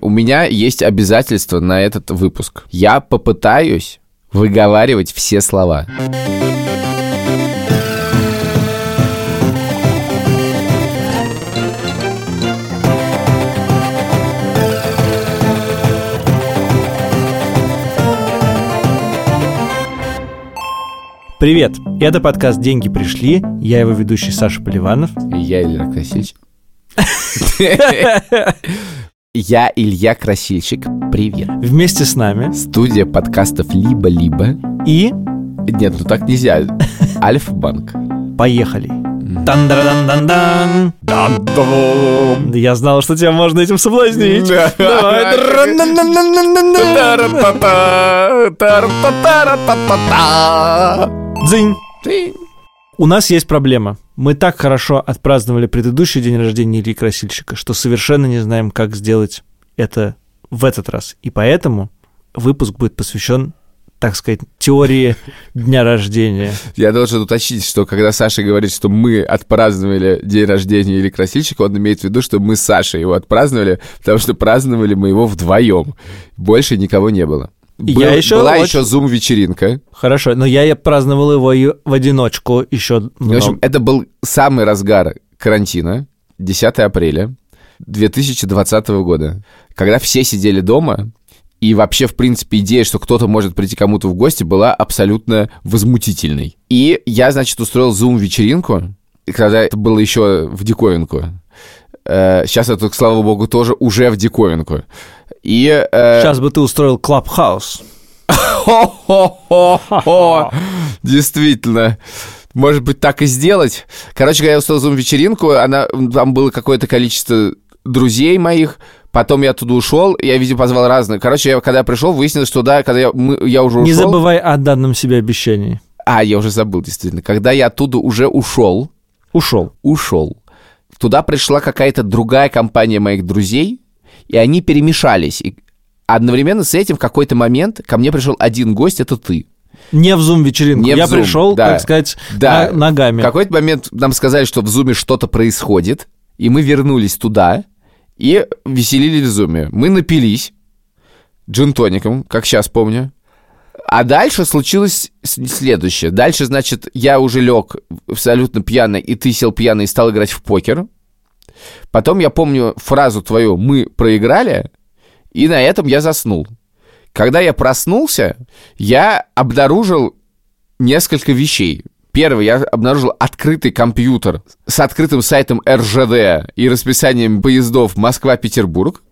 У меня есть обязательство на этот выпуск. Я попытаюсь выговаривать все слова. Привет! Это подкаст «Деньги пришли». Я его ведущий Саша Поливанов. И Я Илья Красильщик. Я Илья Красильщик. Привет. Вместе с нами Студия подкастов «Либо-либо». и Нет, ну так нельзя. Альфа-банк. поехали. тан дан дан дан Я знал, что тебя можно этим соблазнить. Давай. Дзынь. У нас есть проблема. Мы так хорошо отпраздновали предыдущий день рождения Ильи Красильщика, что совершенно не знаем, как сделать это в этот раз. И поэтому выпуск будет посвящен, так сказать, теории дня рождения. Я должен уточнить, что когда Саша говорит, что мы отпраздновали день рождения или красильщика, он имеет в виду, что мы с Сашей его отпраздновали, потому что праздновали мы его вдвоем. Больше никого не было. Я Был- еще была очень- еще зум-вечеринка. Хорошо, но я и праздновал его в одиночку еще В общем, это был самый разгар карантина, 10 апреля 2020 года, когда все сидели дома, и вообще, в принципе, идея, что кто-то может прийти кому-то в гости, была абсолютно возмутительной. И я, значит, устроил зум-вечеринку, когда это было еще в диковинку. Э, Сейчас это, слава богу, тоже уже в диковинку. И... э, Сейчас бы ты устроил клабхаус. Действительно. Может быть, так и сделать. Короче, когда я устроил зум-вечеринку, она, там было какое-то количество друзей моих, потом я оттуда ушел, я, видимо, позвал разных. Короче, я, когда я пришел, выяснилось, что да, когда я, мы- я уже ушел... Не забывай о данном себе обещании. А, я уже забыл, действительно. Когда я оттуда уже ушел, Ушел. ушел, туда пришла какая-то другая компания моих друзей, и они перемешались. И одновременно с этим в какой-то момент ко мне пришел один гость, это ты. Не в зум-вечеринку. Не в я Zoom, пришел, да. так сказать, Да. на- ногами. В какой-то момент нам сказали, что в Зуме что-то происходит, и мы вернулись туда и веселились в Зуме. Мы напились джин-тоником, как сейчас помню. А дальше случилось следующее. Дальше, значит, я уже лег абсолютно пьяный, и ты сел пьяный и стал играть в покер. Потом я помню фразу твою «мы проиграли», и на этом я заснул. Когда я проснулся, я обнаружил несколько вещей. Первый, я обнаружил открытый компьютер с открытым сайтом РЖД и расписанием поездов Москва-Петербург.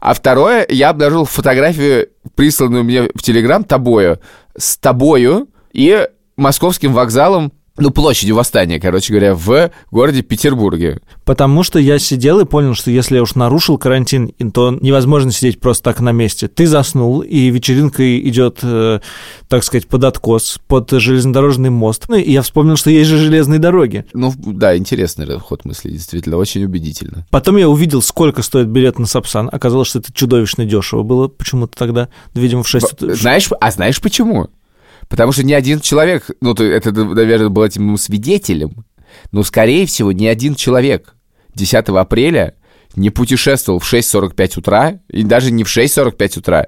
А второе, я обнаружил фотографию, присланную мне в Телеграм тобою, с тобою и московским вокзалом, ну, площадью Восстания, короче говоря, в городе Петербурге. Потому что я сидел и понял, что если я уж нарушил карантин, то невозможно сидеть просто так на месте. Ты заснул, и вечеринка идет, э, так сказать, под откос, под железнодорожный мост. Ну, и я вспомнил, что есть же железные дороги. Ну, да, интересный ход мысли, действительно, очень убедительно. Потом я увидел, сколько стоит билет на Сапсан. Оказалось, что это чудовищно дешево было почему-то тогда. Видимо, в 6 утра. Знаешь, а знаешь почему? Потому что ни один человек, ну, то это, наверное, был этим свидетелем, но, скорее всего, ни один человек 10 апреля не путешествовал в 6.45 утра, и даже не в 6.45 утра,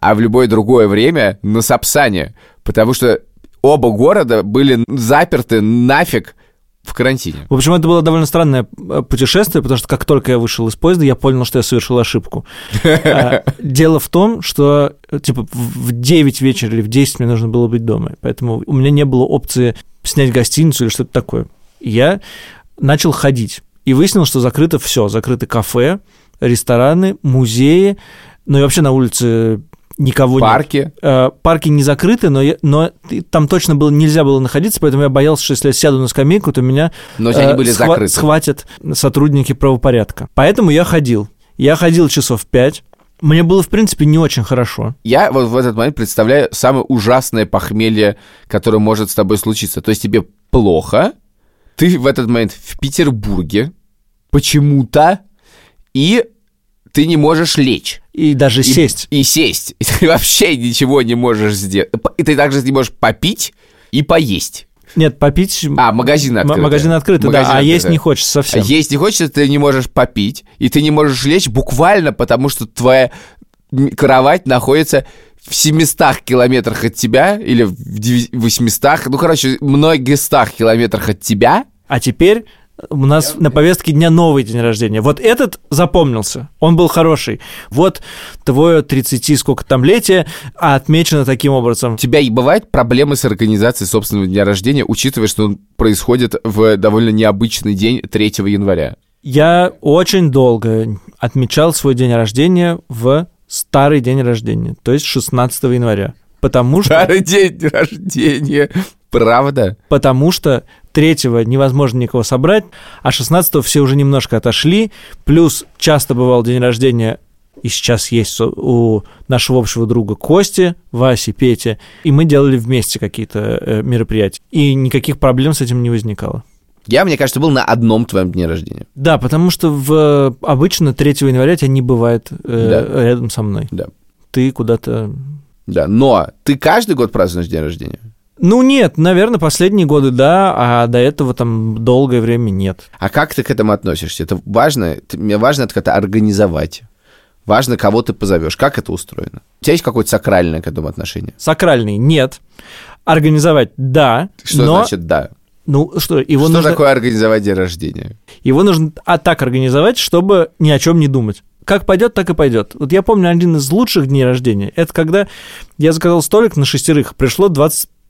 а в любое другое время на Сапсане, потому что оба города были заперты нафиг в карантине. В общем, это было довольно странное э, путешествие, потому что как только я вышел из поезда, я понял, что я совершил ошибку. А, Дело в том, что э, типа в в 9 вечера или в 10 мне нужно было быть дома, поэтому у меня не было опции снять гостиницу или что-то такое. Я начал ходить и выяснил, что закрыто все, закрыты кафе, рестораны, музеи, ну и вообще на улице никого нет. Парки. Э, парки не закрыты, но, я- но там точно было, нельзя было находиться, поэтому я боялся, что если я сяду на скамейку, то меня Но они э, были схва- закрыты. схватят сотрудники правопорядка. Поэтому я ходил. Я ходил часов пять. Мне было, в принципе, не очень хорошо. Я вот в этот момент представляю самое ужасное похмелье, которое может с тобой случиться. То есть тебе плохо, ты в этот момент в Петербурге почему-то, и ты не можешь лечь. И даже И- сесть. И сесть. И ты вообще ничего не можешь сделать. И ты также не можешь попить и поесть. Нет, попить... А, магазины м- открыты. Магазины открыты, да, а есть открыты. не хочется совсем. А Есть не хочется, ты не можешь попить, и ты не можешь лечь буквально потому, что твоя кровать находится в 700 километрах от тебя, или в деви- 800, ну, короче, многих стах километрах от тебя. А теперь у нас на повестке дня новый день рождения. Вот этот запомнился, он был хороший. Вот твое 30 сколько там летие, а отмечено таким образом. У тебя и бывают проблемы с организацией собственного дня рождения, учитывая, что он происходит в довольно необычный день 3 января. Я очень долго отмечал свой день рождения в старый день рождения, то есть 16 января. Потому что, Старый день рождения. Правда? потому что 3 невозможно никого собрать, а 16 все уже немножко отошли, плюс часто бывал день рождения и сейчас есть у- у нашего общего друга Кости, Васи, Пети, и мы делали вместе какие-то э, мероприятия. И никаких проблем с этим не возникало. Я, мне кажется, был на одном твоем дне рождения. Да, потому что в, обычно 3 января тебя не бывает э, Да. рядом со мной. Да. Ты куда-то... Да, но ты каждый год празднуешь день рождения? Ну нет, наверное, последние годы да, а до этого там долгое время нет. А как ты к этому относишься? Это важно? Мне важно это как-то организовать. Важно, кого ты позовешь. Как это устроено? У тебя есть какое-то сакральное к этому отношение? Сакральный нет. Организовать да, Что но... значит да? Ну что, его что нужно, такое организовать день рождения? его нужно а так организовать, чтобы ни о чем не думать. Как пойдет, так и пойдет. Вот я помню один из лучших дней рождения. Это когда я заказал столик на шестерых, пришло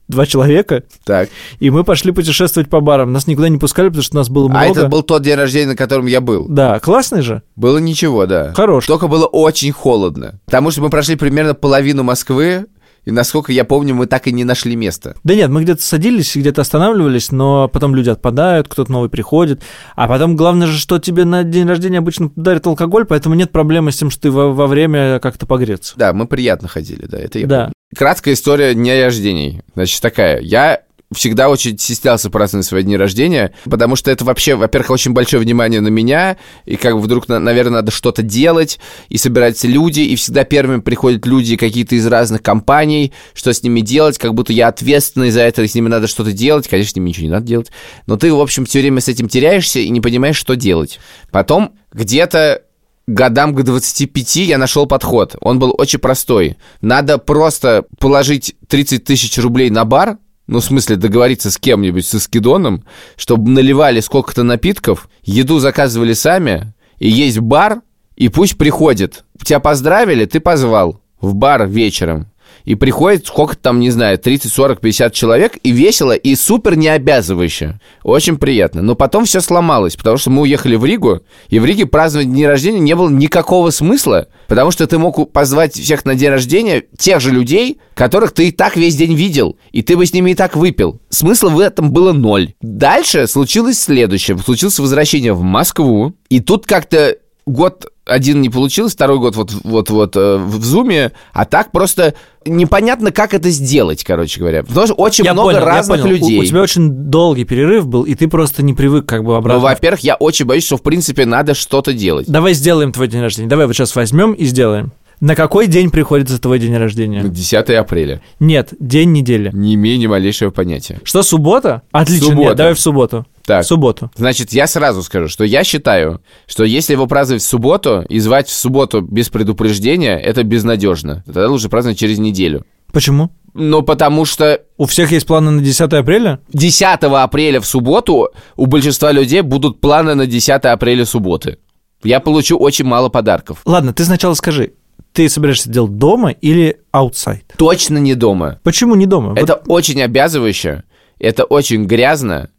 22 человека, Так. и мы пошли путешествовать по барам. Нас никуда не пускали, потому что нас было много. А это был тот день рождения, на котором я был. Да, классный же. Было ничего, да. Хорош. Только было очень холодно. Потому что мы прошли примерно половину Москвы, и, насколько я помню, мы так и не нашли места. Да нет, мы где-то садились, где-то останавливались, но потом люди отпадают, кто-то новый приходит. А потом главное же, что тебе на день рождения обычно дарят алкоголь, поэтому нет проблемы с тем, что ты во, во время как-то погреться. Да, мы приятно ходили, да, это я Да. помню. Краткая история дня рождений. Значит, такая. Я всегда очень стеснялся праздновать свои дни рождения, потому что это вообще, во-первых, очень большое внимание на меня, и как бы вдруг, на- наверное, надо что-то делать, и собираются люди, и всегда первыми приходят люди какие-то из разных компаний, что с ними делать, как будто я ответственный за это, и с ними надо что-то делать, конечно, с ними ничего не надо делать, но ты, в общем, все время с этим теряешься и не понимаешь, что делать. Потом где-то годам к 25 я нашел подход. Он был очень простой. Надо просто положить 30 тысяч рублей на бар, ну, в смысле, договориться с кем-нибудь, со скидоном, чтобы наливали сколько-то напитков, еду заказывали сами, и есть бар, и пусть приходит. Тебя поздравили, ты позвал в бар вечером. И приходит сколько там, не знаю, 30, 40, 50 человек, и весело, и супер необязывающе. Очень приятно. Но потом все сломалось, потому что мы уехали в Ригу, и в Риге праздновать день рождения не было никакого смысла, потому что ты мог позвать всех на день рождения тех же людей, которых ты и так весь день видел, и ты бы с ними и так выпил. Смысла в этом было ноль. Дальше случилось следующее. Случилось возвращение в Москву, и тут как-то год один не получилось, второй год вот вот вот э, в зуме, а так просто непонятно, как это сделать, короче говоря. Потому что очень Я много понял, я разных понял. У- людей. У, тебя очень долгий перерыв был, и ты просто не привык как бы Ну, обратно. во-первых, я очень боюсь, что в принципе надо что-то делать. Давай сделаем твой день рождения. Давай вот сейчас возьмем и сделаем. На какой день приходится твой день рождения? 10 апреля. Нет, день недели. Не имею ни малейшего понятия. Что, суббота? Отлично, Суббота. нет, давай в субботу. Так. В субботу. Значит, я сразу скажу, что я считаю, что если его праздновать в субботу и звать в субботу без предупреждения, это безнадежно. Тогда лучше праздновать через неделю. Почему? Ну, потому что У всех есть планы на 10 апреля? 10 апреля в субботу у большинства людей будут планы на 10 апреля субботы. Я получу очень мало подарков. Ладно, ты сначала скажи, ты собираешься делать дома или аутсайд? Точно не дома. Почему не дома? Вот Это очень обязывающе, это очень грязно.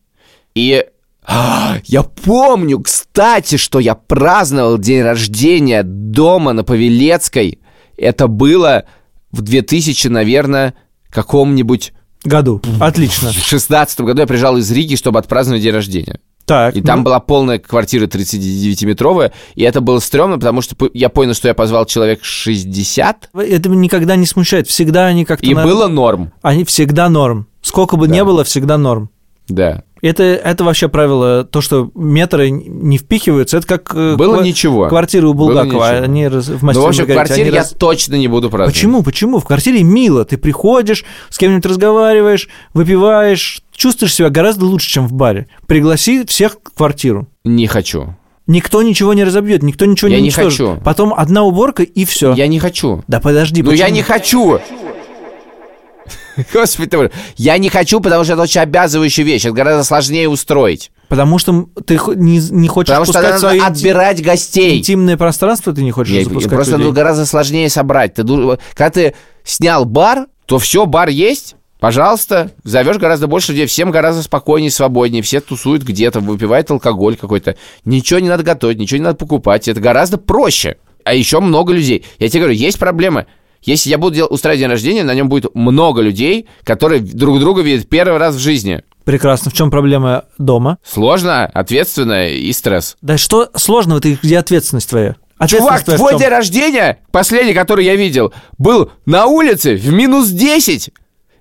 И А, я помню, кстати, что я праздновал день рождения дома на Павелецкой. Это было в 2000, наверное, каком-нибудь году. Отлично. в 16 году я приезжал из Риги, чтобы отпраздновать день рождения. Так. И там ну, была полная квартира 39-метровая, и это было стрёмно, потому что я понял, что я позвал человек 60, Это никогда не смущает. Всегда они как-то... и на- было норм. Они всегда норм. Сколько бы Да. ни было, всегда норм. Да. Это, это вообще правило, то, что метры не впихиваются, это как э, Было ква- ничего. квартиры у Было Булгакова, ничего. они раз- в Ну, «Мастере в общем, в Маргарите», квартире я раз- точно не буду праздновать. Почему? Почему? В квартире мило. Ты приходишь, с кем-нибудь разговариваешь, выпиваешь, чувствуешь себя гораздо лучше, чем в баре. Пригласи всех в квартиру. Не хочу. Никто ничего не разобьет, никто ничего Я не не уничтожит. хочу. Потом одна уборка и все. Я не хочу. Да подожди, Ну я почему? не хочу. Господи, я не хочу, потому что это очень обязывающая вещь. Это гораздо сложнее устроить. Потому что ты не, не хочешь Потому что надо свои отбирать гостей. интимное пространство, ты не хочешь Не, запускать просто людей? ну, гораздо сложнее собрать. Ты, когда ты снял бар, то все, бар есть. Пожалуйста, зовешь гораздо больше людей, всем гораздо спокойнее, свободнее, все тусуют где-то, выпивают алкоголь какой-то. Ничего не надо готовить, ничего не надо покупать, это гораздо проще. А еще много людей. Я тебе говорю, есть проблемы. Если я буду дел- устраивать день рождения, на нем будет много людей, которые друг друга видят первый раз в жизни. Прекрасно. В чем проблема дома? Сложно, ответственно и стресс. Да что сложного? Ты где ответственность твоя? Чувак, твоя твой день рождения, последний, который я видел, был на улице в минус 10.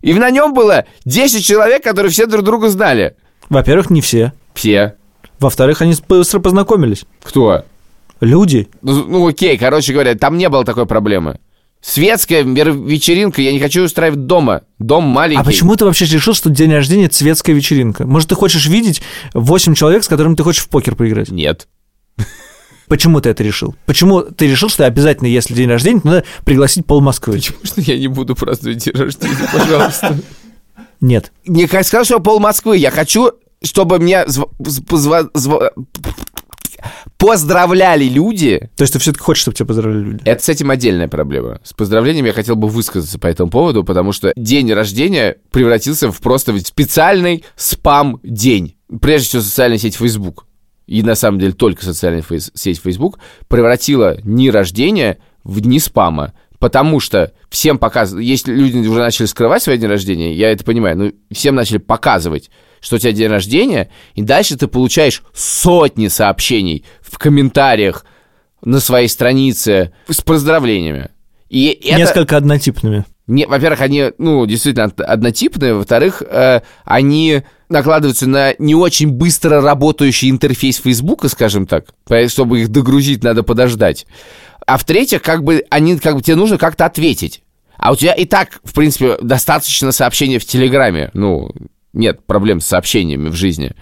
И на нем было 10 человек, которые все друг друга знали. Во-первых, не все. Все. Во-вторых, они быстро познакомились. Кто? Люди. Ну, ну, окей, короче говоря, там не было такой проблемы. Светская вечеринка, я не хочу устраивать дома. Дом маленький. А почему ты вообще решил, что день рождения – это светская вечеринка? Может, ты хочешь видеть 8 человек, с которыми ты хочешь в покер поиграть? Нет. Почему ты это решил? Почему ты решил, что обязательно, если день рождения, то надо пригласить пол Москвы? Почему что я не буду праздновать день рождения, пожалуйста? Нет. Не сказал, что пол Москвы. Я хочу, чтобы меня зв- зв- зв- поздравляли люди. То есть ты все-таки хочешь, чтобы тебя поздравляли люди? Это с этим отдельная проблема. С поздравлением я хотел бы высказаться по этому поводу, потому что день рождения превратился в просто специальный спам-день. Прежде всего, социальная сеть Facebook, и на самом деле только социальная фейс- сеть Facebook, превратила дни рождения в дни спама. Потому что всем показывают, если люди уже начали скрывать свои дни рождения, я это понимаю, но всем начали показывать, что у тебя день рождения, и дальше ты получаешь сотни сообщений в комментариях на своей странице с поздравлениями. И это, Несколько однотипными. не, во-первых, они, ну, действительно од- однотипные, во-вторых, э, они накладываются на не очень быстро работающий интерфейс Фейсбука, скажем так, чтобы их догрузить, надо подождать. А в-третьих, как бы, они, как бы, тебе нужно как-то ответить. А у тебя и так, в принципе, достаточно сообщений в Телеграме. Ну, нет проблем с сообщениями в жизни.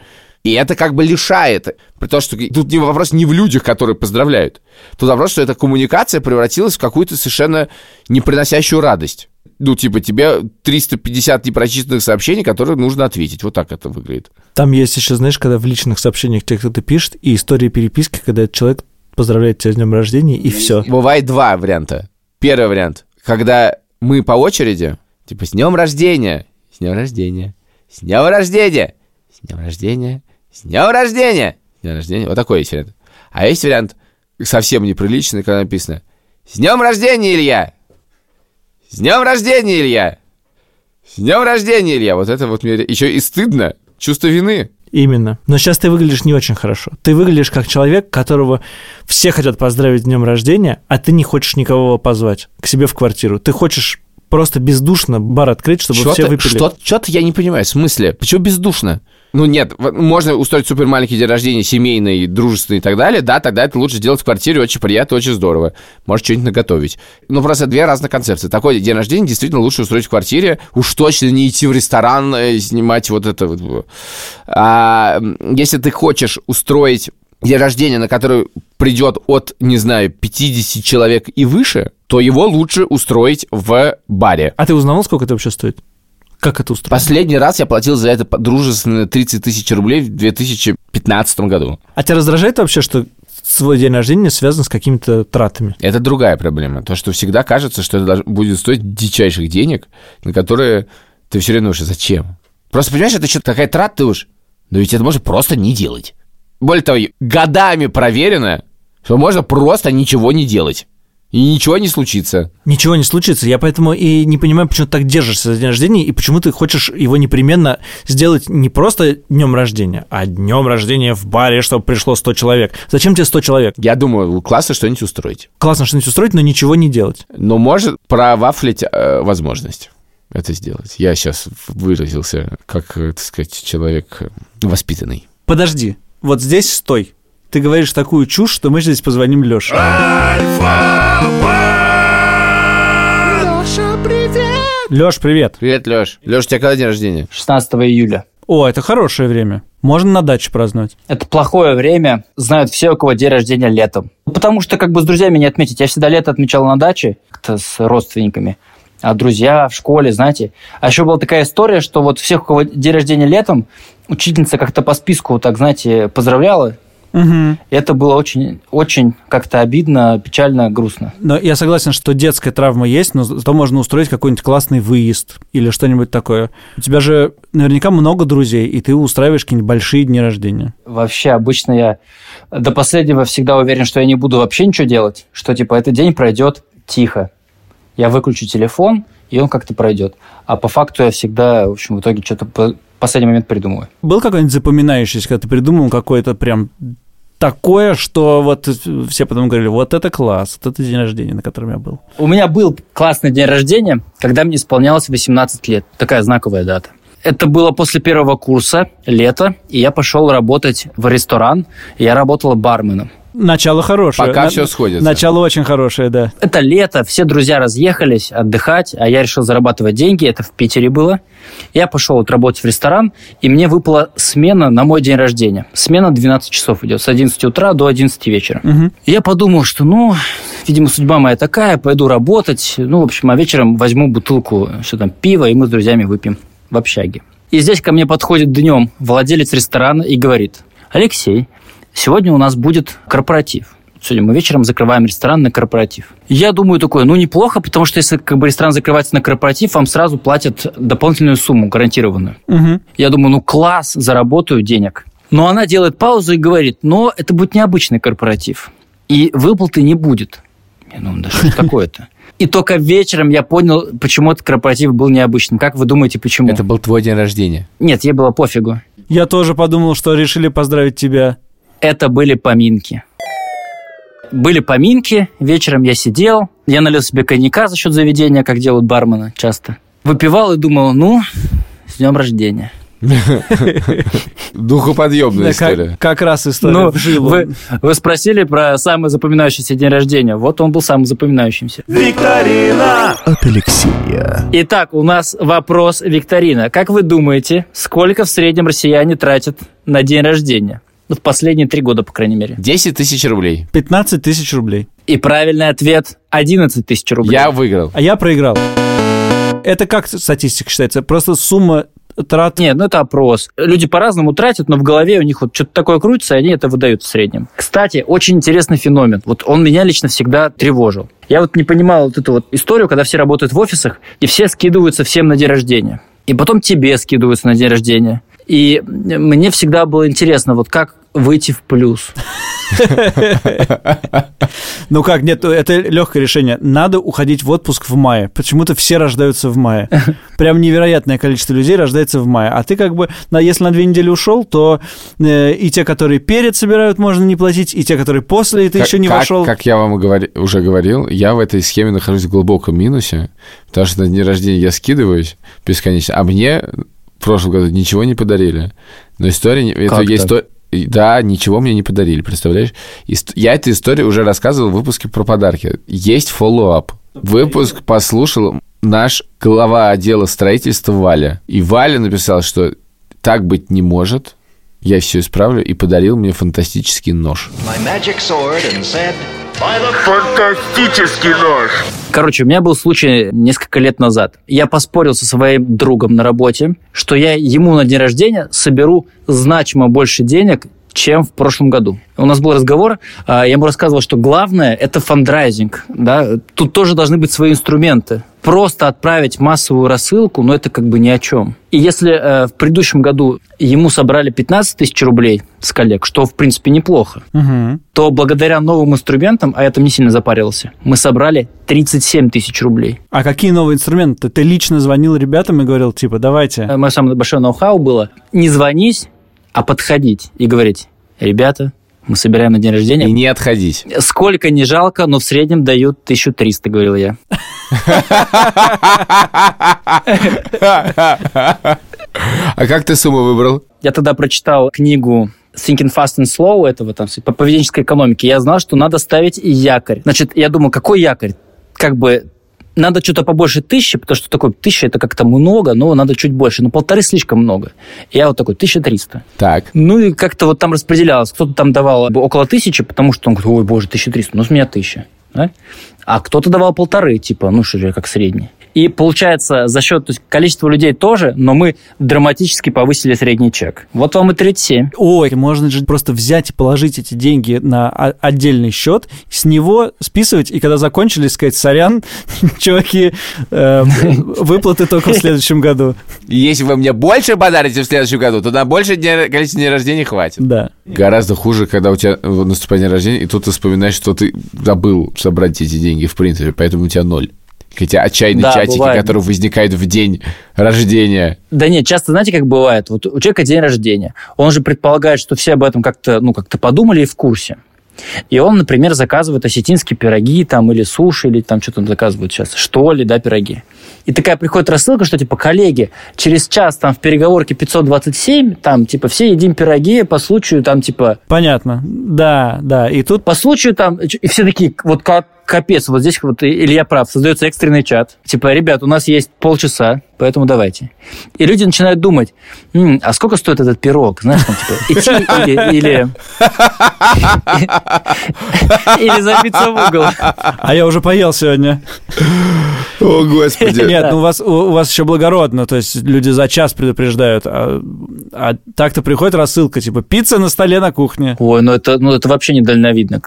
И это как бы лишает, при том, что тут не вопрос не в людях, которые поздравляют. Тут вопрос, что эта коммуникация превратилась в какую-то совершенно не приносящую радость. Ну, типа, тебе 350 непрочитанных сообщений, которые нужно ответить. Вот так это выглядит. Там есть еще, знаешь, когда в личных сообщениях тебе кто-то пишет, и история переписки, когда человек поздравляет тебя с днем рождения, и все. Бывает два варианта. Первый вариант, когда мы по очереди, типа, с днем рождения, с днем рождения, с днем рождения, с днем рождения, с днем рождения, с днем рождения. Вот такой есть вариант. А есть вариант совсем неприличный, когда написано «С днем рождения, Илья!» «С днем рождения, Илья!» «С днем рождения, Илья!» Вот это вот мне еще и стыдно, чувство вины. Именно. Но сейчас ты выглядишь не очень хорошо. Ты выглядишь как человек, которого все хотят поздравить с днем рождения, а ты не хочешь никого позвать к себе в квартиру. Ты хочешь просто бездушно бар открыть, чтобы все Что-то, выпили. что, что-то я не понимаю, в смысле? Почему бездушно? Ну нет, можно устроить супер маленький день рождения, семейный, дружественный и так далее, да, тогда это лучше сделать в квартире, очень приятно, очень здорово. Может, что-нибудь наготовить. Ну, просто две разных концепции. Такой день рождения действительно лучше устроить в квартире, уж точно не идти в ресторан, э, снимать вот это вот. А если ты хочешь устроить день рождения, на который придет от, не знаю, 50 человек и выше, то его лучше устроить в баре. А ты узнавал, сколько это вообще стоит? Как это устроено? Последний раз я платил за это дружественно 30 тысяч рублей в 2015 году. А тебя раздражает вообще, что свой день рождения связан с какими-то тратами? Это другая проблема. То, что всегда кажется, что это будет стоить дичайших денег, на которые ты все время думаешь, «А зачем? Просто понимаешь, это что-то такая трата, ты уж... Но ведь это можно просто не делать. Более того, годами проверено, что можно просто ничего не делать. И ничего не случится. Ничего не случится. Я поэтому и не понимаю, почему ты так держишься за день рождения, и почему ты хочешь его непременно сделать не просто днем рождения, а днем рождения в баре, чтобы пришло 100 человек. Зачем тебе 100 человек? Я думаю, классно что-нибудь устроить. Классно что-нибудь устроить, но ничего не делать. Но может провафлить э, возможность. это сделать. Я сейчас выразился как, э, так сказать, человек э, воспитанный. Подожди, вот здесь стой. Ты говоришь такую чушь, что мы здесь позвоним Лёше. Лёш, привет. Привет, Лёш. Лёш, у тебя когда день рождения? 16 июля. О, это хорошее время. Можно на даче праздновать. Это плохое время, знают все, у кого день рождения летом. Потому что как бы с друзьями не отметить. Я всегда лето отмечал на даче как-то с родственниками. А друзья в школе, знаете. А еще была такая история, что вот всех, у кого день рождения летом, учительница как-то по списку, так знаете, поздравляла. Угу. Это было очень, очень как-то обидно, печально, грустно. Но я согласен, что детская травма есть, но зато можно устроить какой-нибудь классный выезд или что-нибудь такое. У тебя же наверняка много друзей, и ты устраиваешь какие-нибудь большие дни рождения. Вообще, обычно я до последнего всегда уверен, что я не буду вообще ничего делать, что типа этот день пройдет тихо. Я выключу телефон, и он как-то пройдет. А по факту я всегда, в общем, в итоге что-то по последний момент придумываю. Был какой-нибудь запоминающийся, когда ты придумал какой-то прям такое, что вот все потом говорили, вот это класс, вот это день рождения, на котором я был. У меня был классный день рождения, когда мне исполнялось 18 лет. Такая знаковая дата. Это было после первого курса, лето, и я пошел работать в ресторан. Я работал барменом. Начало хорошее. Пока На- все сходится. Начало очень хорошее, да. Это лето, все друзья разъехались отдыхать, а я решил зарабатывать деньги, это в Питере было. Я пошел отработать в ресторан, и мне выпала смена на мой день рождения. Смена 12 часов идет, с 11 утра до 11 вечера. И я подумал, что, ну, видимо, судьба моя такая, пойду работать. Ну, в общем, а вечером возьму бутылку, что там, пива, и мы с друзьями выпьем в общаге. И здесь ко мне подходит днем владелец ресторана и говорит, Алексей, сегодня у нас будет корпоратив. Сегодня мы вечером закрываем ресторан на корпоратив. Я думаю такое, ну неплохо, потому что если как бы ресторан закрывается на корпоратив, вам сразу платят дополнительную сумму гарантированную. Мгм. Я думаю, ну класс, заработаю денег. Но она делает паузу и говорит, но это будет необычный корпоратив. И выплаты не будет. Я думаю, да что такое-то? И только вечером я понял, почему этот корпоратив был необычным. Как вы думаете, почему? Это был твой день рождения. Нет, ей было пофигу. Я тоже подумал, что решили поздравить тебя. Это были поминки. Были поминки, вечером я сидел, я налил себе коньяка за счет заведения, как делают бармены часто. Выпивал и думал, ну, с днем рождения. Духоподъемная история. как, раз история Ну, вы спросили про самый запоминающийся день рождения. Вот он был самым запоминающимся. Викторина от Алексея. Итак, у нас вопрос викторина. Как вы думаете, сколько в среднем россияне тратят на день рождения? Ну, в последние три года, по крайней мере. 10 тысяч рублей. 15 тысяч рублей. И правильный ответ – 11 тысяч рублей. Я выиграл. А я проиграл. Это как статистика считается? Просто сумма трат... Нет, ну это опрос. Люди по-разному тратят, но в голове у них вот что-то такое крутится, и они это выдают в среднем. Кстати, очень интересный феномен. Вот он меня лично всегда тревожил. Я вот не понимал вот эту вот историю, когда все работают в офисах, и все скидываются всем на день рождения. И потом тебе скидываются на день рождения. И мне всегда было интересно, вот как выйти в плюс. Ну как, нет, это легкое решение. Надо уходить в отпуск в мае. Почему-то все рождаются в мае. Прям невероятное количество людей рождается в мае. А ты как бы, на- если на две недели ушел, то э, и те, которые перед собирают, можно не платить, и те, которые после, и ты Как- еще не как, вошел. Как я вам уже говорил, я в этой схеме нахожусь в глубоком минусе, потому что на день рождения я скидываюсь бесконечно, а мне в прошлом году ничего не подарили. Но история... не- Это Как есть так? то- Да, ничего мне не подарили, представляешь? Ист- Я эту историю уже рассказывал в выпуске про подарки. Есть follow-up. Выпуск послушал наш глава отдела строительства Валя. И Валя написал, что так быть не может, я все исправлю, и подарил мне фантастический нож. my magic sword and said, Фантастический нож. Короче, у меня был случай несколько лет назад. Я поспорил со своим другом на работе, что я ему на день рождения соберу значимо больше денег, чем в прошлом году. У нас был разговор, а, я ему рассказывал, что главное – это фандрайзинг. Да? Тут тоже должны быть свои инструменты. Просто отправить массовую рассылку, ну, это как бы ни о чем. И если э, в предыдущем году ему собрали 15 тысяч рублей с коллег, что, в принципе, неплохо, Мгм. то благодаря новым инструментам, а я там не сильно запарился, мы собрали 37 тысяч рублей. А какие новые инструменты? Ты лично звонил ребятам и говорил, типа, давайте. Мое самое большое ноу-хау было не звонить, а подходить и говорить, ребята, Мы собираем на день И рождения. не отходить. Сколько не жалко, но в среднем дают 1300, говорил я. А как ты сумму выбрал? Я тогда прочитал книгу Thinking Fast and Slow, этого там, по поведенческой экономике. Я знал, что надо ставить якорь. Значит, я думал, какой якорь? Как бы надо что-то побольше тысячи, потому что такое тысяча это как-то много, но надо чуть больше. Но полторы слишком много. Я вот такой, 1300. Так. Ну и как-то вот там распределялось. Кто-то там давал около тысячи, потому что он говорит, ой, боже, 1300, ну с меня тысяча. Да? А кто-то давал полторы, типа, ну что же, как средний. И получается, за счет то есть, количества людей тоже, но мы драматически повысили средний чек. Вот вам и 37. Ой, можно же просто взять и положить эти деньги на отдельный счет, с него списывать, и когда закончили, сказать, сорян, чуваки, э, выплаты только в следующем году. Если вы мне больше подарите в следующем году, то на больше дня, количество дней рождения хватит. Да. Гораздо хуже, когда у тебя э, наступает день рождения, и тут ты вспоминаешь, что ты забыл собрать эти деньги, в принципе, поэтому у тебя ноль. Эти отчаянные Да, чатики, бывает. которые возникают в день рождения. Да нет, часто знаете, как бывает? Вот у человека день рождения. Он же предполагает, что все об этом как-то, ну, как-то подумали и в курсе. И он, например, заказывает осетинские пироги там, или суши, или там что-то он заказывает сейчас, что ли, да, пироги. И такая приходит рассылка, что типа, коллеги, через час там в переговорке 527, там, типа, все едим пироги по случаю, там, типа, Понятно. Да, да. И тут по случаю там, и все такие, вот как капец, вот здесь вот Илья прав, создается экстренный чат. Типа, ребят, у нас есть полчаса, поэтому давайте. И люди начинают думать, «М, а сколько стоит этот пирог? Знаешь, там, типа, идти или... Или, или забиться в угол. А я уже поел сегодня. О, Господи. Нет, ну у вас, у, вас еще благородно, то есть люди за час предупреждают, а, а так-то приходит рассылка, типа пицца на столе на кухне. Ой, ну это, ну это вообще недальновидно.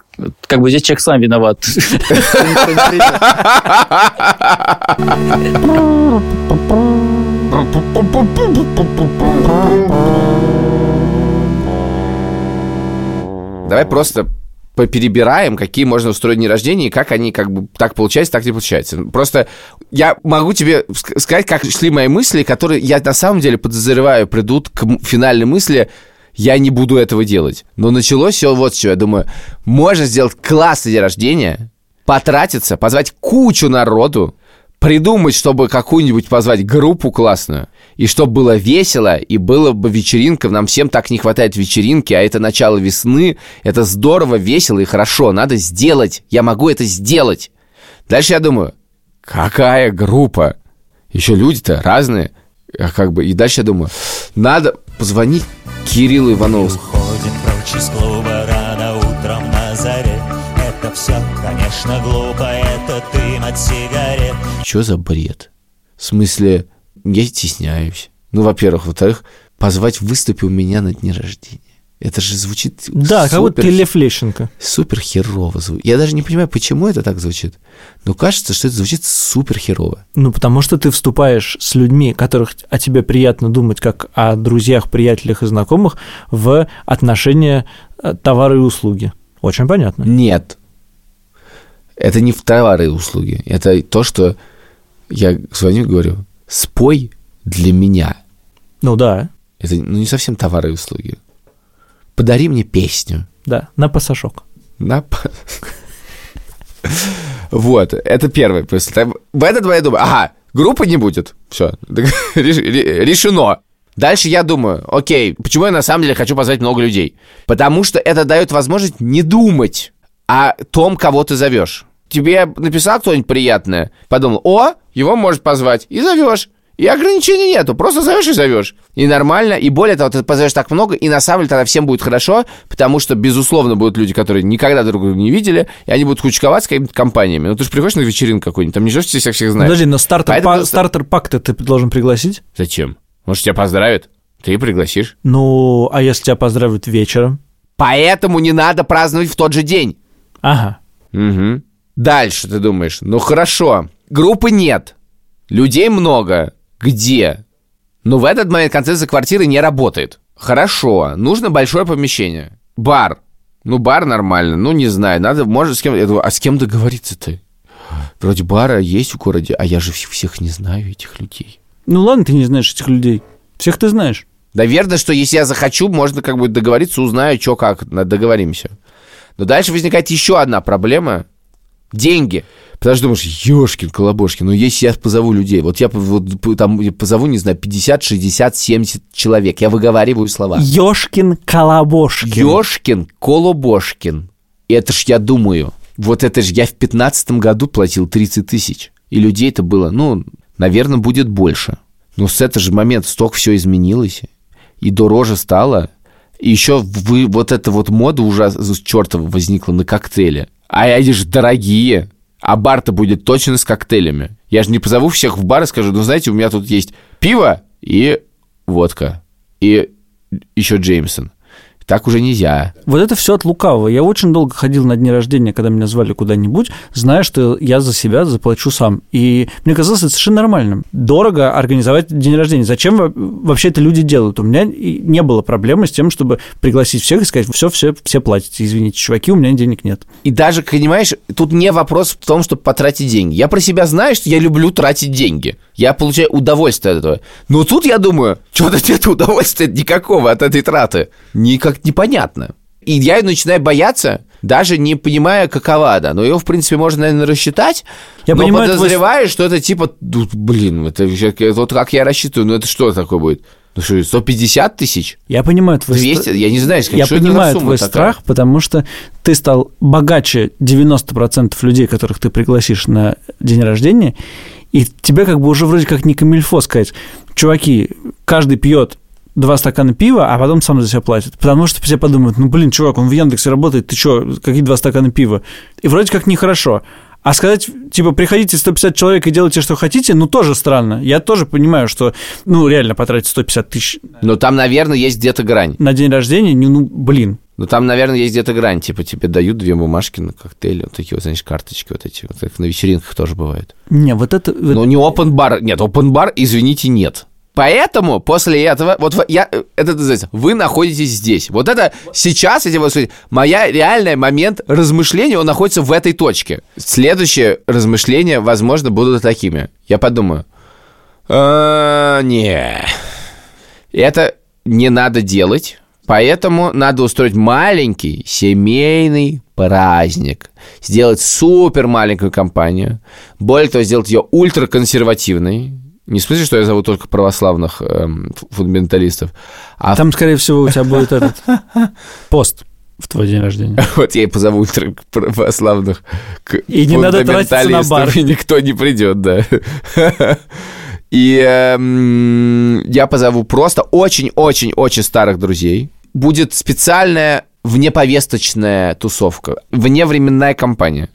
Как бы здесь человек сам виноват. Давай просто поперебираем, какие можно устроить дни рождения, и как они как бы так получается, так не получается. Просто я могу тебе ск- сказать, как шли мои мысли, которые я на самом деле подозреваю придут к финальной мысли, я не буду этого делать. Но началось все вот с чего. Я думаю, можно сделать классный день рождения, потратиться, позвать кучу народу, придумать, чтобы какую-нибудь позвать группу классную, и чтобы было весело, и было бы вечеринка. Нам всем так не хватает вечеринки, а это начало весны. Это здорово, весело и хорошо. Надо сделать. Я могу это сделать. Дальше я думаю, какая группа? Еще люди-то разные. А Как бы, и дальше я думаю, надо позвонить Кириллу Иванову. Уходит прочь из клуба рано утром на заре Это все, конечно, глупо, это дым от сигарет Что за бред? В смысле, я стесняюсь. Ну, во-первых. Во-вторых, позвать выступи у меня на дне рождения. Это же звучит Да, как будто супер, ты Лев Лещенко. супер херово. зву- Я даже не понимаю, почему это так звучит. Но кажется, что это звучит супер херово. Ну, потому что ты вступаешь с людьми, которых о тебе приятно думать, как о друзьях, приятелях и знакомых, в отношения э, товара и услуги. Очень понятно. Нет. Это не товары и услуги. Это то, что я звоню и говорю, спой для меня. Ну да, Это ну, не совсем товары и услуги. Подари мне песню. да, на пасашок. На Вот, это первый. Там- В этот я думаю, ага, группы не будет. Все, решено. Дальше я думаю, окей, почему я на самом деле хочу позвать много людей? Потому что это дает возможность не думать о том, кого ты зовешь. Тебе написал кто-нибудь приятное, подумал, о, его может позвать, и зовешь. И ограничений нету, просто зовешь и зовешь. И нормально, и более того, ты позовешь так много, и на самом деле тогда всем будет хорошо, потому что, безусловно, будут люди, которые никогда друг друга не видели, и они будут кучковать с какими-то компаниями. Ну, ты же приходишь на вечеринку какую-нибудь, там не ждешь, что ты всех всех знаешь. Подожди, но стартер, Поэтому па- стартер пак-то ты должен пригласить? Зачем? Может, тебя поздравят? Ты пригласишь. Ну, а если тебя поздравят вечером? Поэтому не надо праздновать в тот же день. Ага. Угу. Дальше ты думаешь, ну хорошо, группы нет, людей много, где? Ну, в этот момент концепция квартиры не работает. Хорошо, нужно большое помещение. Бар. Ну, бар нормально, ну, не знаю, надо, может, с кем... Я думаю, а с кем договориться ты? Вроде бара есть в городе, а я же вс- всех не знаю, этих людей. Ну ладно, ты не знаешь этих людей. Всех ты знаешь. Наверное, что если я захочу, можно как бы договориться, узнаю, что как, договоримся. Но дальше возникает еще одна проблема. Деньги. Потому что думаешь, ешкин, колобошкин, ну если я позову людей, вот я вот, там позову, не знаю, 50, 60, 70 человек, я выговариваю слова. Ёшкин Колобошкин. Ёшкин, Колобошкин. Это ж я думаю, вот это ж я в пятнадцатом году платил 30 тысяч. И людей-то было, ну, наверное, будет больше. Но с этого же момента столько все изменилось. И дороже стало. И еще вы, вот эта вот мода ужас чертова возникла на коктейли. А они же дорогие. А бар-то будет точно с коктейлями. Я же не позову всех в бар и скажу, ну, знаете, у меня тут есть пиво и водка. И еще Джеймсон. Так уже нельзя. Вот это все от лукавого. Я очень долго ходил на дни рождения, когда меня звали куда-нибудь, зная, что я за себя заплачу сам. И мне казалось это совершенно нормальным. Дорого организовать день рождения. Зачем во- вообще это люди делают? У меня не было проблемы с тем, чтобы пригласить всех и сказать, все, все, все платите. Извините, чуваки, у меня денег нет. И даже, понимаешь, тут не вопрос в том, чтобы потратить деньги. Я про себя знаю, что я люблю тратить деньги. Я получаю удовольствие от этого. Но тут я думаю, что-то нет удовольствия никакого от этой траты. Никак непонятно. И я начинаю бояться, даже не понимая, какова она. Но ее, в принципе, можно, наверное, рассчитать. Я но понимаю твой подозреваю, что это типа, ну, блин, это вот как я рассчитываю, ну это что такое будет? Ну что, 150 тысяч? Я понимаю твой 200? стра- Я не знаю, Я что это понимаю сумма твой такая? страх, потому что ты стал богаче 90% людей, которых ты пригласишь на день рождения, и тебе как бы уже вроде как не камильфо сказать, чуваки, каждый пьет два стакана пива, а потом сам за себя платит. Потому что все подумают, ну, блин, чувак, он в Яндексе работает, ты что, какие два стакана пива? И вроде как нехорошо. А сказать, типа, приходите 150 человек и делайте, что хотите, ну, тоже странно. Я тоже понимаю, что, ну, реально потратить 150 тысяч Но там, наверное, есть где-то грань. на день рождения, ну, блин, Ну, там, наверное, есть где-то грань. Типа, тебе дают две бумажки на коктейль, вот такие вот, знаешь, карточки вот эти. Вот как на вечеринках тоже бывает. Не, вот это... Но не open бар. Нет, open бар, извините, нет. Поэтому после этого, вот я, э, это называется, вы находитесь здесь. Вот это сейчас, эти вот, моя реальный момент размышления, он находится в этой точке. Следующие размышления, возможно, будут такими. Я подумаю, «А, не, это не надо делать, поэтому надо устроить маленький семейный праздник. Сделать супер маленькую компанию. Более того, сделать ее ультраконсервативной. Не в смысле, что я зову только православных эм, фу- фундаменталистов, а Там, скорее всего, у тебя будет этот пост в твой день рождения. вот я и позову ультраправославных к И не надо тратиться на бар. И никто не придет, да. И эм, я позову просто очень-очень-очень старых друзей. Будет специальная внеповесточная тусовка, вневременная компания.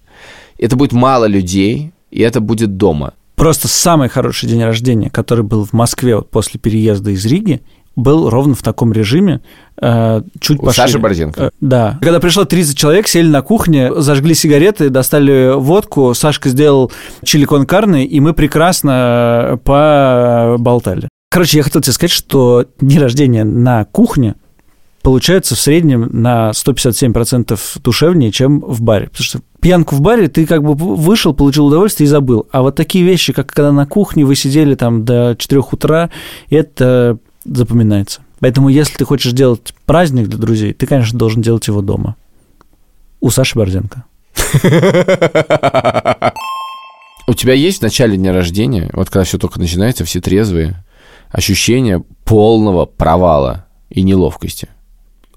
Это будет мало людей, и это будет дома. Просто самый хороший день рождения, который был в Москве вот после переезда из Риги, был ровно в таком режиме, э, чуть У пошире. Саши Борзенко. Э, Да. Когда пришло 30 человек, сели на кухне, зажгли сигареты, достали водку, Сашка сделал чили кон карне, и мы прекрасно э, поболтали. Короче, я хотел тебе сказать, что дни рождения на кухне получается в среднем на 157% душевнее, чем в баре. Потому что пьянку в баре ты как бы вышел, получил удовольствие и забыл. А вот такие вещи, как когда на кухне вы сидели там до 4 утра, это запоминается. Поэтому если ты хочешь делать праздник для друзей, ты, конечно, должен делать его дома. У Саши Борзенко. У тебя есть в начале дня рождения, вот когда все только начинается, все трезвые, ощущение полного провала и неловкости?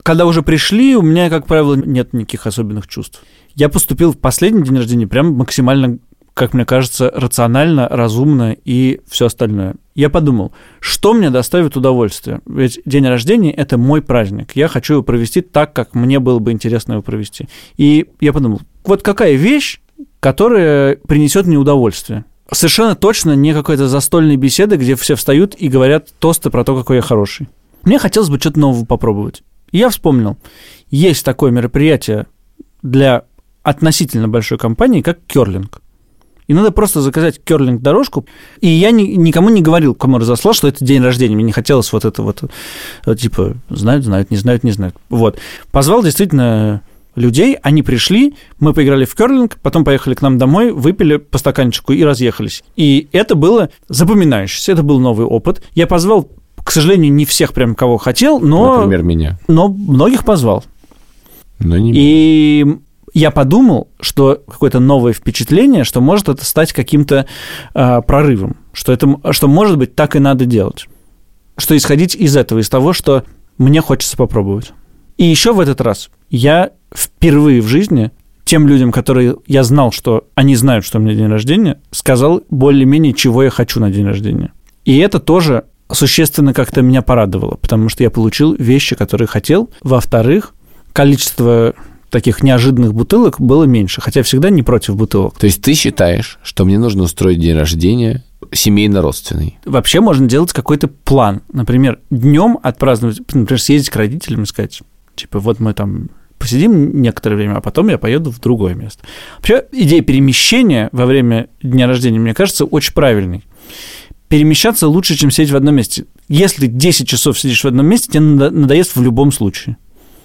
Когда уже пришли, у меня, как правило, нет никаких особенных чувств. Я поступил в последний день рождения прям максимально, как мне кажется, рационально, разумно и все остальное. Я подумал, что мне доставит удовольствие? Ведь день рождения – это мой праздник. Я хочу его провести так, как мне было бы интересно его провести. И я подумал, вот какая вещь, которая принесет мне удовольствие? Совершенно точно не какой-то застольной беседы, где все встают и говорят тосты про то, какой я хороший. Мне хотелось бы что-то нового попробовать. И я вспомнил, есть такое мероприятие для относительно большой компании, как керлинг. И надо просто заказать керлинг-дорожку. И я ни- никому не говорил, кому разослал, что это день рождения. Мне не хотелось вот это вот, э, типа, знают, знают, не знают, не знают. Вот. Позвал действительно людей, они пришли, мы поиграли в керлинг, потом поехали к нам домой, выпили по стаканчику и разъехались. И это было запоминающееся, это был новый опыт. Я позвал К сожалению, не всех прям кого хотел, но, Например, меня. но многих позвал. Но не И я подумал, что какое-то новое впечатление, что может это стать каким-то а, прорывом, что это, что может быть так и надо делать, что исходить из этого, из того, что мне хочется попробовать. И еще в этот раз я впервые в жизни тем людям, которые я знал, что они знают, что у меня день рождения, сказал более-менее, чего я хочу на день рождения. И это тоже существенно как-то меня порадовало, потому что я получил вещи, которые хотел. Во-вторых, количество таких неожиданных бутылок было меньше, хотя всегда не против бутылок. То есть ты считаешь, что мне нужно устроить день рождения семейно-родственный? Вообще можно делать какой-то план. Например, днем отпраздновать, например, съездить к родителям и сказать, типа, вот мы там посидим некоторое время, а потом я поеду в другое место. Вообще, идея перемещения во время дня рождения, мне кажется, очень правильной. Перемещаться лучше, чем сидеть в одном месте. Если 10 часов сидишь в одном месте, тебе надо- надоест в любом случае.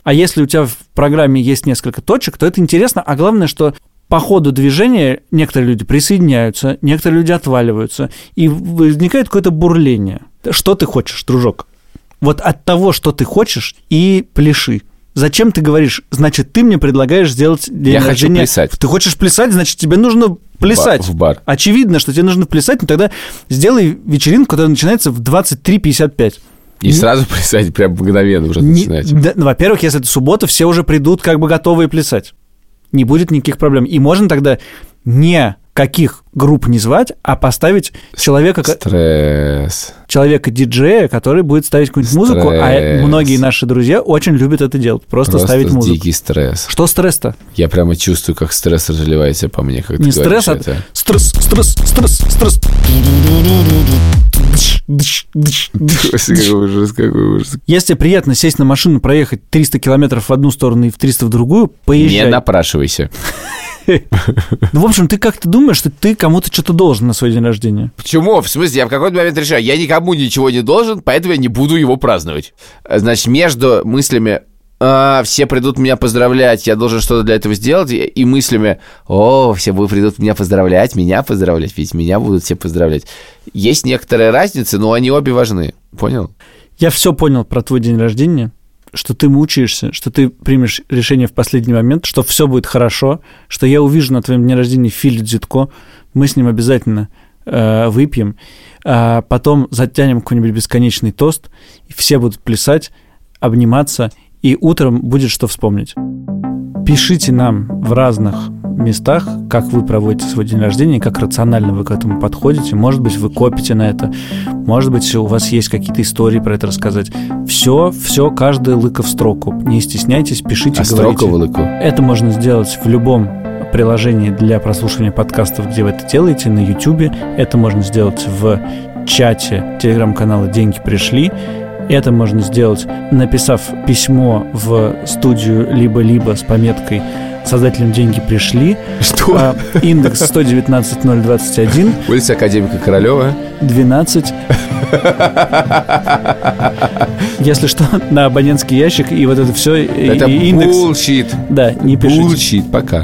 А если у тебя в программе есть несколько точек, то это интересно, а главное, что по ходу движения некоторые люди присоединяются, некоторые люди отваливаются, и возникает какое-то бурление. Что ты хочешь, дружок? Вот от того, что ты хочешь, и пляши. Зачем ты говоришь, значит, ты мне предлагаешь сделать день Я хочу рождения? плясать. Ты хочешь плясать, значит, тебе нужно плясать. В бар. Очевидно, что тебе нужно плясать, но тогда сделай вечеринку, которая начинается в 23.55. И сразу плясать прям мгновенно уже Не- начинать. да, ну, во-первых, если это суббота, все уже придут как бы готовые плясать. Не будет никаких проблем. И можно тогда никаких групп не звать, а поставить человека, Стресс. человека-диджея, который будет ставить какую-нибудь музыку, а многие наши друзья очень любят это делать. Просто, Просто ставить музыку. дикий стресс. Что стресс-то? Я прямо чувствую, как стресс разливается по мне, как ты Не говоришь стресс, а это. стресс, стресс, стресс, стресс. Какой ужас, какой ужас. Если приятно сесть на машину, проехать 300 километров в одну сторону и в 300 в другую, Не поезжай. напрашивайся. Ну, в общем, ты как-то думаешь, что ты кому-то что-то должен на свой день рождения. Почему? В смысле, я в какой-то момент решаю, я никому ничего не должен, поэтому я не буду его праздновать. Значит, между мыслями «А, все придут меня поздравлять, я должен что-то для этого сделать, и мыслями «О, все будут придут меня поздравлять, меня поздравлять, ведь меня будут все поздравлять». Есть некоторые разницы, но они обе важны. Понял? Я все понял про твой день рождения, что ты мучаешься, что ты примешь решение в последний момент, что все будет хорошо, что я увижу на твоем дне рождения Филю Дзитко, мы с ним обязательно э, выпьем, а потом затянем какой-нибудь бесконечный тост, и все будут плясать, обниматься, и утром будет что вспомнить. Пишите нам в разных местах, как вы проводите свой день рождения, как рационально вы к этому подходите. Может быть, вы копите на это, может быть, у вас есть какие-то истории про это рассказать. Все, все, каждая лыка в строку. Не стесняйтесь, пишите, А говорите. строка вылыку. Это можно сделать в любом приложении для прослушивания подкастов, где вы это делаете, на YouTube. Это можно сделать в чате телеграм-канала «Деньги пришли». Это можно сделать, написав письмо в студию либо-либо с пометкой «Создателям деньги пришли». Что? А, Индекс 119021 Улица Академика Королева. 12. Если что, на абонентский ящик и вот это все. Это и индекс. bullshit. Да, не пишите. Bullshit. Пока.